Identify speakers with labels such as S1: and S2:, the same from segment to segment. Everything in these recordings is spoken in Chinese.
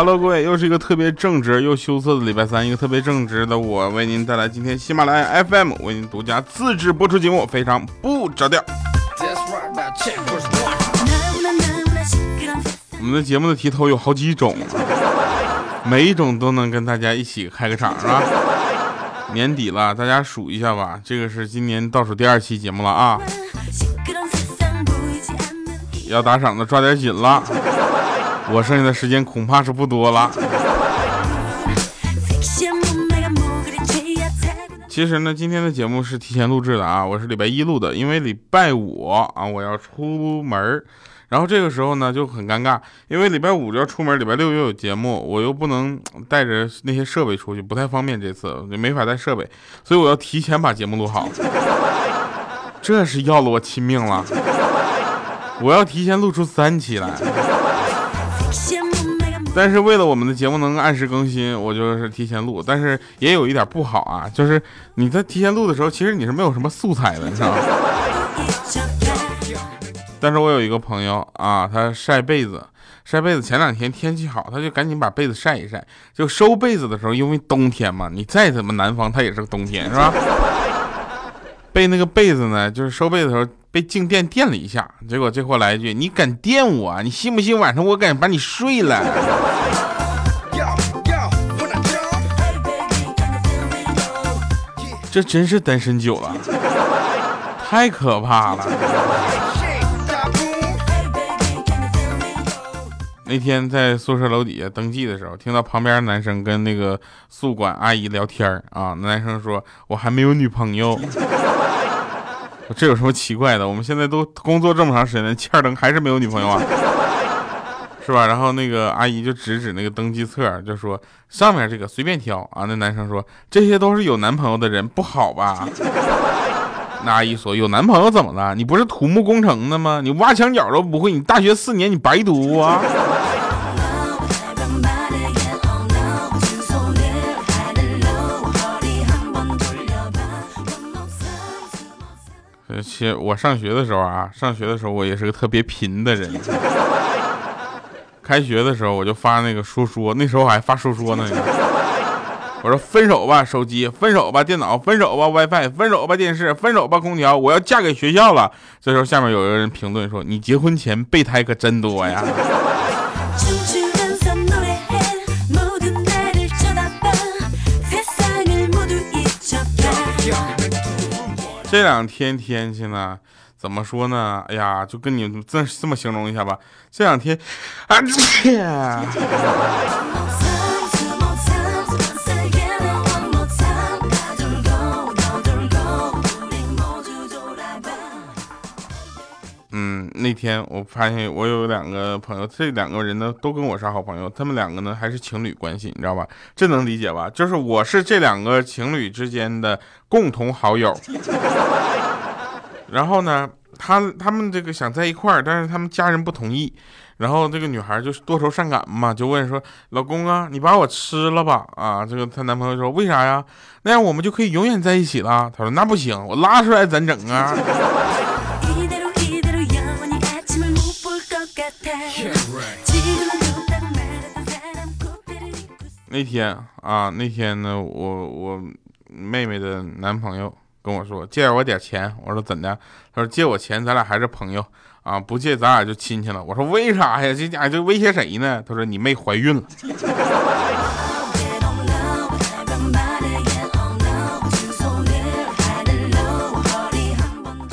S1: Hello，各位，又是一个特别正直又羞涩的礼拜三，一个特别正直的我为您带来今天喜马拉雅 FM 为您独家自制播出节目，非常不着调。我们的节目的题头有好几种，每一种都能跟大家一起开个场，是吧？年底了，大家数一下吧，这个是今年倒数第二期节目了啊！要打赏的抓点紧了，我剩下的时间恐怕是不多了。其实呢，今天的节目是提前录制的啊，我是礼拜一录的，因为礼拜五啊我要出门然后这个时候呢就很尴尬，因为礼拜五就要出门，礼拜六又有节目，我又不能带着那些设备出去，不太方便，这次就没法带设备，所以我要提前把节目录好，这是要了我亲命了，我要提前录出三期来。但是为了我们的节目能按时更新，我就是提前录。但是也有一点不好啊，就是你在提前录的时候，其实你是没有什么素材的，你知道吗？但是我有一个朋友啊，他晒被子，晒被子。前两天天气好，他就赶紧把被子晒一晒。就收被子的时候，因为冬天嘛，你再怎么南方，它也是个冬天，是吧？被那个被子呢，就是收被子的时候。被静电电了一下，结果这货来一句：“你敢电我？你信不信晚上我敢把你睡了？”这真是单身久了，太可怕了。那天在宿舍楼底下登记的时候，听到旁边男生跟那个宿管阿姨聊天啊，男生说：“我还没有女朋友。”这有什么奇怪的？我们现在都工作这么长时间，欠灯还是没有女朋友啊，是吧？然后那个阿姨就指指那个登记册，就说上面这个随便挑啊。那男生说这些都是有男朋友的人，不好吧？那阿姨说有男朋友怎么了？你不是土木工程的吗？你挖墙脚都不会，你大学四年你白读啊？其实我上学的时候啊，上学的时候我也是个特别贫的人。开学的时候我就发那个说说，那时候还发说说呢。我说分手吧手机，分手吧电脑，分手吧 WiFi，分手吧电视，分手吧空调，我要嫁给学校了。这时候下面有一个人评论说：“你结婚前备胎可真多呀。”这两天天气呢，怎么说呢？哎呀，就跟你这这么形容一下吧。这两天，啊那天我发现我有两个朋友，这两个人呢都跟我是好朋友，他们两个呢还是情侣关系，你知道吧？这能理解吧？就是我是这两个情侣之间的共同好友。然后呢，他他们这个想在一块儿，但是他们家人不同意。然后这个女孩就是多愁善感嘛，就问说：“老公啊，你把我吃了吧？”啊，这个她男朋友说：“为啥呀？那样我们就可以永远在一起了。”她说：“那不行，我拉出来咋整啊？”那天啊，那天呢，我我妹妹的男朋友。跟我说借我点钱，我说怎的？他说借我钱，咱俩还是朋友啊，不借咱俩就亲戚了。我说为啥呀？这家伙就威胁谁呢？他说你妹怀孕了。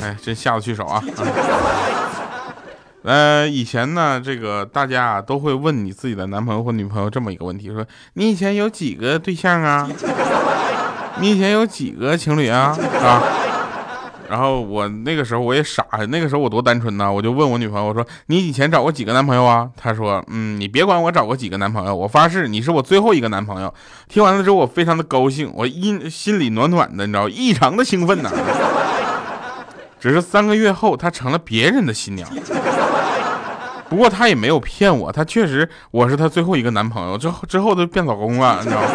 S1: 哎，真下得去手啊！呃，以前呢，这个大家啊都会问你自己的男朋友或女朋友这么一个问题：说你以前有几个对象啊？你以前有几个情侣啊？啊，然后我那个时候我也傻，那个时候我多单纯呐，我就问我女朋友，我说你以前找过几个男朋友啊？她说，嗯，你别管我找过几个男朋友，我发誓你是我最后一个男朋友。听完了之后，我非常的高兴，我一心里暖暖的，你知道，异常的兴奋呐。只是三个月后，她成了别人的新娘。不过她也没有骗我，她确实我是她最后一个男朋友，之后之后都变老公了，你知道吗？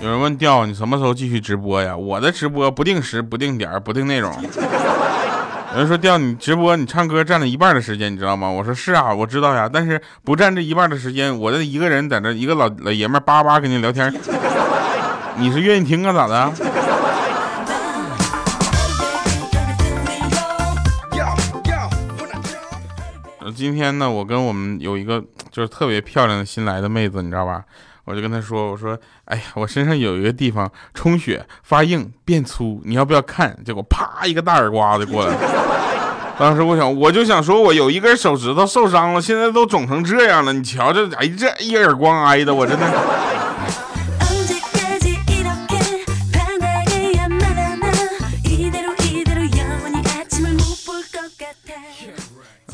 S1: 有人问调，你什么时候继续直播呀？我的直播不定时、不定点、不定内容。有人说调你直播，你唱歌占了一半的时间，你知道吗？我说是啊，我知道呀，但是不占这一半的时间，我这一个人在这一个老老爷们叭叭跟你聊天，你是愿意听啊？咋的？今天呢，我跟我们有一个就是特别漂亮的新来的妹子，你知道吧？我就跟她说，我说，哎呀，我身上有一个地方充血发硬变粗，你要不要看？结果啪一个大耳刮子过来。当时我想，我就想说，我有一根手指头受伤了，现在都肿成这样了，你瞧这，哎，这一耳光挨的，我真的。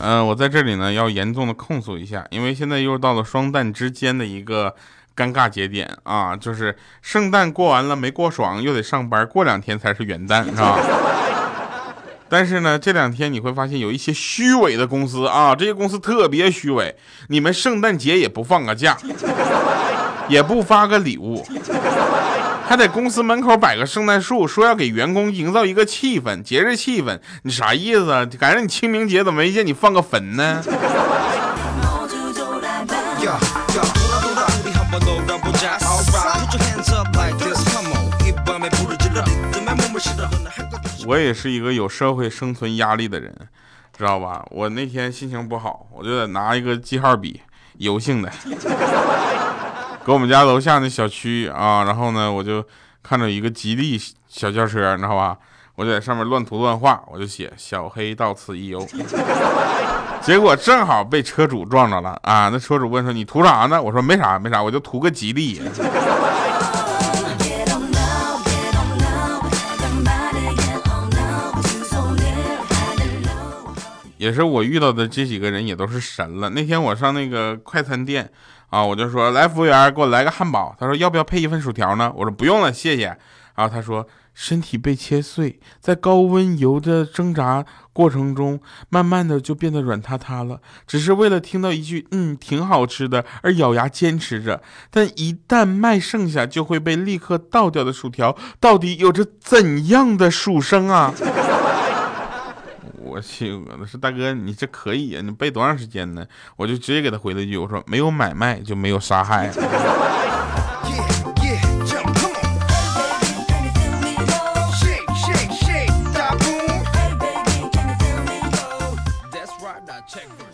S1: 嗯，我在这里呢，要严重的控诉一下，因为现在又到了双旦之间的一个尴尬节点啊，就是圣诞过完了没过爽，又得上班，过两天才是元旦，是吧？但是呢，这两天你会发现有一些虚伪的公司啊，这些公司特别虚伪，你们圣诞节也不放个假，也不发个礼物。还在公司门口摆个圣诞树，说要给员工营造一个气氛，节日气氛。你啥意思啊？赶上你清明节怎么没见你放个坟呢？我也是一个有社会生存压力的人，知道吧？我那天心情不好，我就得拿一个记号笔，油性的。搁我们家楼下那小区啊，然后呢，我就看着一个吉利小轿车，你知道吧？我就在上面乱涂乱画，我就写小黑到此一游。结果正好被车主撞着了啊！那车主问说：“你涂啥呢？”我说：“没啥，没啥，我就图个吉利。” 也是我遇到的这几个人也都是神了。那天我上那个快餐店。啊，我就说来，服务员给我来个汉堡。他说要不要配一份薯条呢？我说不用了，谢谢。然后他说身体被切碎，在高温油的挣扎过程中，慢慢的就变得软塌塌了，只是为了听到一句嗯挺好吃的而咬牙坚持着。但一旦卖剩下就会被立刻倒掉的薯条，到底有着怎样的薯生啊？我去，我说大哥，你这可以啊？你背多长时间呢？我就直接给他回了一句，我说没有买卖就没有杀害。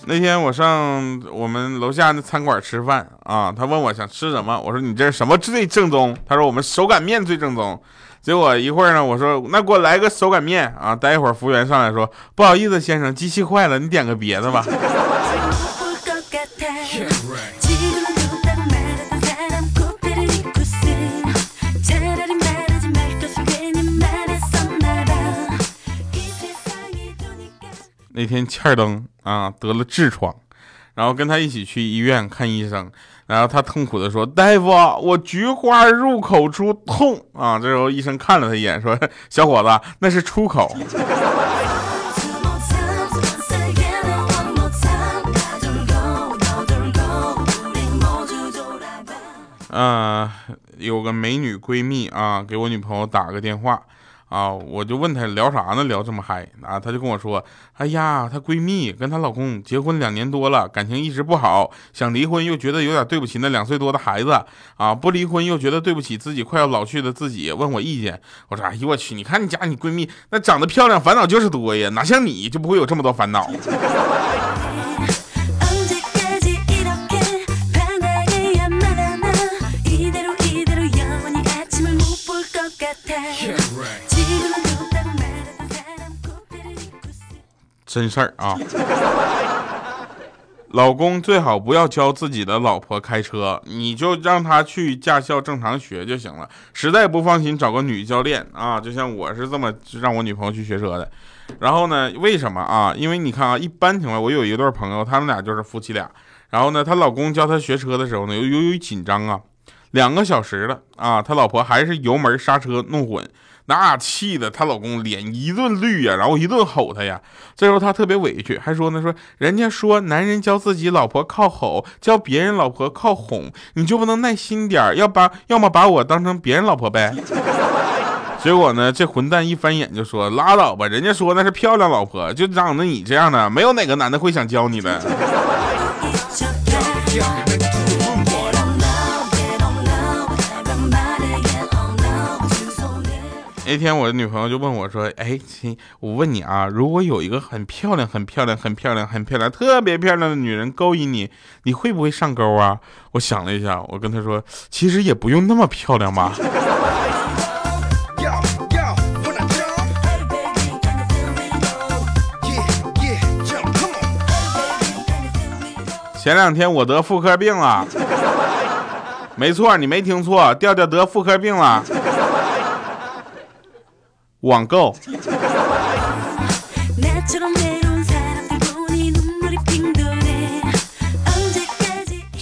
S1: 那天我上我们楼下那餐馆吃饭啊，他问我想吃什么，我说你这什么最正宗？他说我们手擀面最正宗。结果一会儿呢，我说那给我来个手擀面啊！待一会儿服务员上来说，不好意思先生，机器坏了，你点个别的吧。那天欠儿登啊得了痔疮，然后跟他一起去医院看医生。然后他痛苦的说：“大夫，我菊花入口处痛啊！”这时候医生看了他一眼，说：“小伙子，那是出口。”嗯，有个美女闺蜜啊，给我女朋友打个电话。啊，我就问她聊啥呢？聊这么嗨啊？她就跟我说：“哎呀，她闺蜜跟她老公结婚两年多了，感情一直不好，想离婚又觉得有点对不起那两岁多的孩子啊，不离婚又觉得对不起自己快要老去的自己，问我意见。我说：哎呦我去，你看你家你闺蜜那长得漂亮，烦恼就是多呀，哪像你就不会有这么多烦恼。”真事儿啊！老公最好不要教自己的老婆开车，你就让她去驾校正常学就行了。实在不放心，找个女教练啊，就像我是这么让我女朋友去学车的。然后呢，为什么啊？因为你看啊，一般情况，我有一对朋友，他们俩就是夫妻俩。然后呢，她老公教她学车的时候呢，由由于紧张啊，两个小时了啊，他老婆还是油门刹车弄混。那气的她老公脸一顿绿呀，然后一顿吼她呀。这时候她特别委屈，还说呢说人家说男人教自己老婆靠吼，教别人老婆靠哄，你就不能耐心点要把要么把我当成别人老婆呗？结果呢，这混蛋一翻眼就说：“拉倒吧，人家说那是漂亮老婆，就长得你这样的，没有哪个男的会想教你的。”那天我的女朋友就问我说：“哎，亲，我问你啊，如果有一个很漂亮、很漂亮、很漂亮、很漂亮、特别漂亮的女人勾引你，你会不会上钩啊？”我想了一下，我跟她说：“其实也不用那么漂亮吧。”前两天我得妇科病了，没错，你没听错，调调得妇科病了。网购。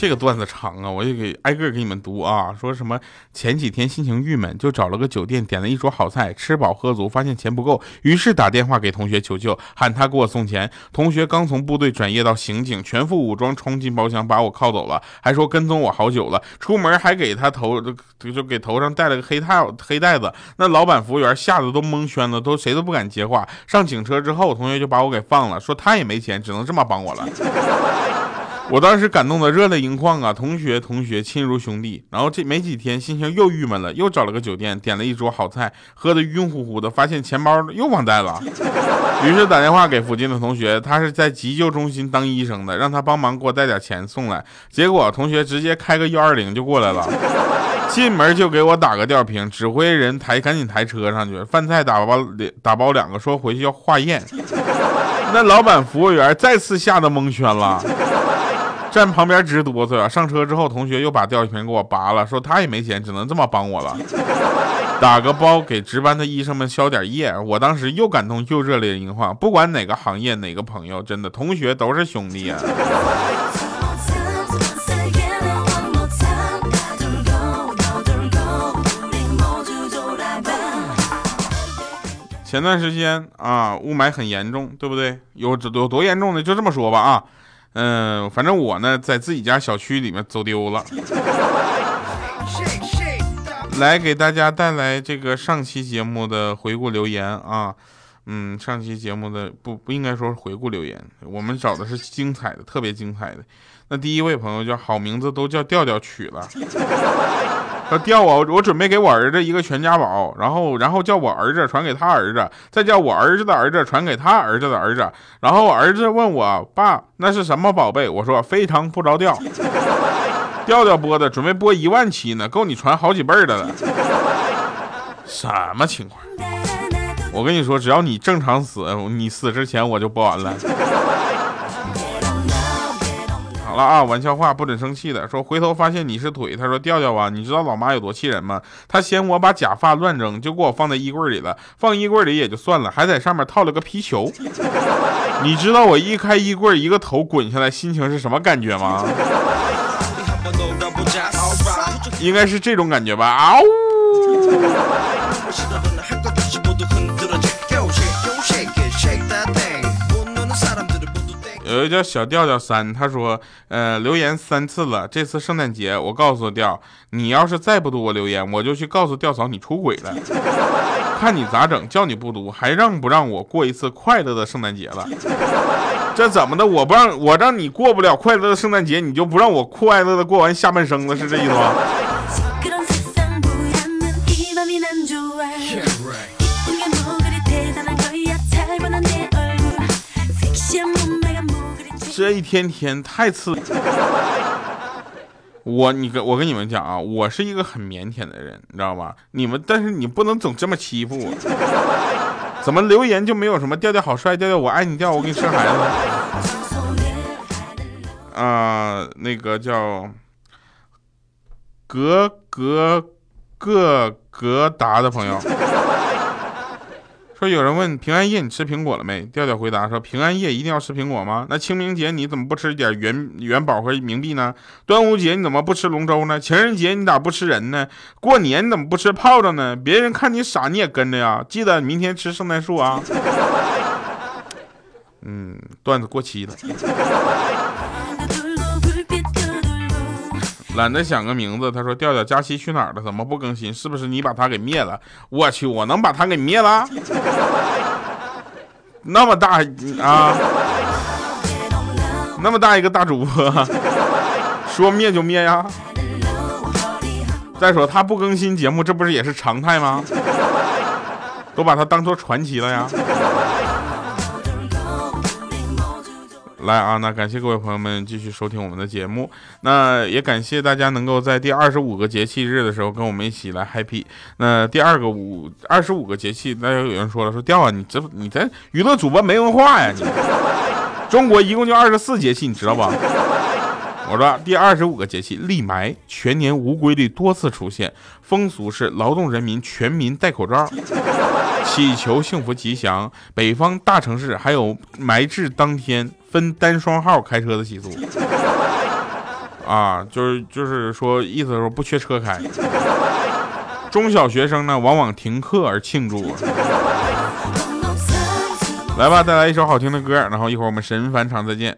S1: 这个段子长啊，我就给挨个给你们读啊。说什么前几天心情郁闷，就找了个酒店点了一桌好菜，吃饱喝足，发现钱不够，于是打电话给同学求救，喊他给我送钱。同学刚从部队转业到刑警，全副武装冲进包厢把我铐走了，还说跟踪我好久了。出门还给他头就给头上戴了个黑套黑袋子。那老板服务员吓得都蒙圈了，都谁都不敢接话。上警车之后，同学就把我给放了，说他也没钱，只能这么帮我了。我当时感动的热泪盈眶啊！同学，同学，亲如兄弟。然后这没几天，心情又郁闷了，又找了个酒店，点了一桌好菜，喝得晕乎乎的，发现钱包又忘带了。于是打电话给附近的同学，他是在急救中心当医生的，让他帮忙给我带点钱送来。结果同学直接开个幺二零就过来了，进门就给我打个吊瓶，指挥人抬赶紧抬车上去，饭菜打包打包两个，说回去要化验。那老板服务员再次吓得蒙圈了。站旁边直哆嗦啊！上车之后，同学又把吊瓶给我拔了，说他也没钱，只能这么帮我了。打个包给值班的医生们消点夜。我当时又感动又热泪盈眶。不管哪个行业哪个朋友，真的同学都是兄弟啊。前段时间啊，雾霾很严重，对不对？有有多严重呢？就这么说吧啊。嗯，反正我呢，在自己家小区里面走丢了。来给大家带来这个上期节目的回顾留言啊，嗯，上期节目的不不应该说是回顾留言，我们找的是精彩的，特别精彩的。那第一位朋友叫好名字都叫调调取了。说调我，我准备给我儿子一个全家宝，然后然后叫我儿子传给他儿子，再叫我儿子的儿子传给他儿子的儿子，然后儿子问我爸那是什么宝贝，我说非常不着调，调调播的，准备播一万期呢，够你传好几辈的了，什么情况？我跟你说，只要你正常死，你死之前我就播完了。好了啊，玩笑话不准生气的。说回头发现你是腿，他说调调啊，你知道老妈有多气人吗？她嫌我把假发乱扔，就给我放在衣柜里了。放衣柜里也就算了，还在上面套了个皮球。你知道我一开衣柜，一个头滚下来，心情是什么感觉吗？应该是这种感觉吧？啊呜！有一个叫小调调三，他说，呃，留言三次了，这次圣诞节我告诉调，你要是再不读我留言，我就去告诉调嫂你出轨了，看你咋整，叫你不读，还让不让我过一次快乐的圣诞节了？这怎么的？我不让我让你过不了快乐的圣诞节，你就不让我快乐的过完下半生了，是这意思吗？这一天天太刺激。我你跟我跟你们讲啊，我是一个很腼腆的人，你知道吧？你们但是你不能总这么欺负我。怎么留言就没有什么调调好帅，调调我爱你，调我给你生孩子。啊，那个叫格格个格达的朋友。说有人问平安夜你吃苹果了没？调调回答说平安夜一定要吃苹果吗？那清明节你怎么不吃点元元宝和冥币呢？端午节你怎么不吃龙舟呢？情人节你咋不吃人呢？过年你怎么不吃炮仗呢？别人看你傻你也跟着呀？记得明天吃圣诞树啊！嗯，段子过期了。懒得想个名字。他说调调佳期去哪儿了？怎么不更新？是不是你把他给灭了？我去，我能把他给灭了？那么大啊，那么大一个大主播，说灭就灭呀？再说他不更新节目，这不是也是常态吗？都把他当做传奇了呀！来啊，那感谢各位朋友们继续收听我们的节目，那也感谢大家能够在第二十五个节气日的时候跟我们一起来 happy。那第二个五二十五个节气，那有人说了，说掉啊，你这你这娱乐主播没文化呀？你中国一共就二十四节气，你知道吧？我说第二十五个节气立埋，全年无规律多次出现，风俗是劳动人民全民戴口罩。祈求幸福吉祥，北方大城市还有埋至当天分单双号开车的习俗 啊，就是就是说意思说不缺车开。中小学生呢往往停课而庆祝。来吧，带来一首好听的歌，然后一会儿我们神返场再见。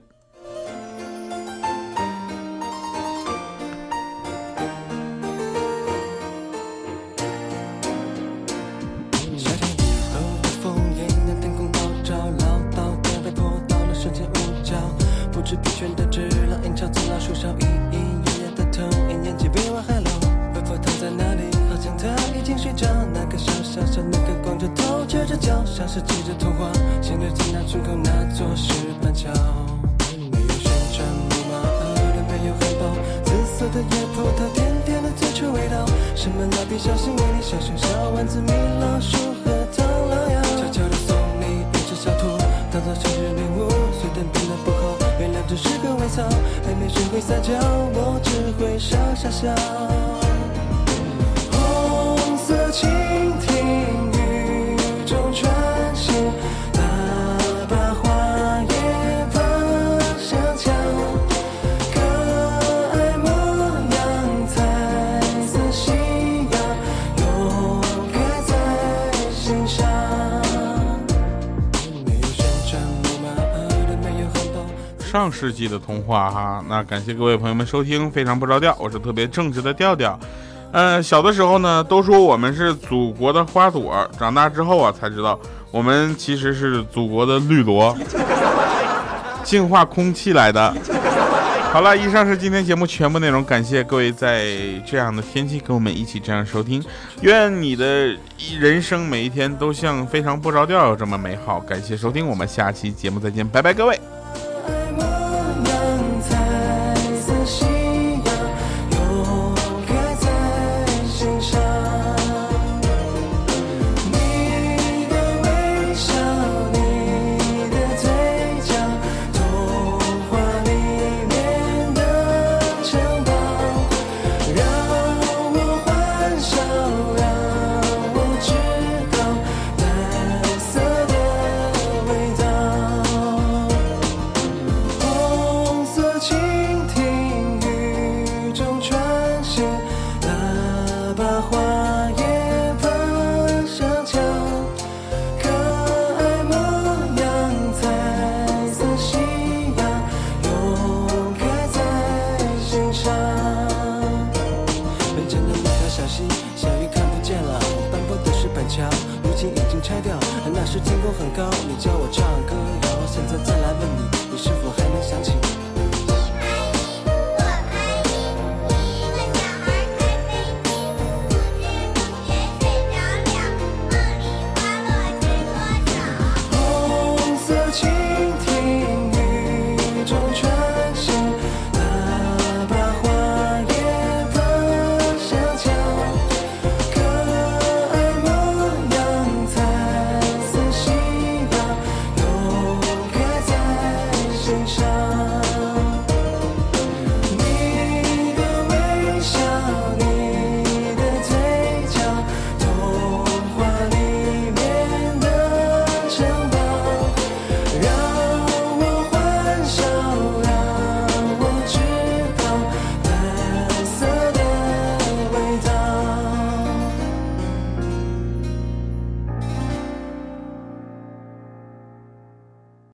S2: 什么蜡笔小新为你小熊小丸子米老鼠和唐老鸭，悄悄地送你一只小兔，当做生日礼物，虽然变得不好，原谅只是个微笑，还没学会撒娇，我只会傻傻笑。红色情。
S1: 上世纪的童话哈，那感谢各位朋友们收听，非常不着调，我是特别正直的调调。呃，小的时候呢，都说我们是祖国的花朵，长大之后啊，才知道我们其实是祖国的绿萝，净化空气来的。好了，以上是今天节目全部内容，感谢各位在这样的天气跟我们一起这样收听，愿你的人生每一天都像非常不着调这么美好。感谢收听，我们下期节目再见，拜拜，各位。
S2: 天空很高，你叫我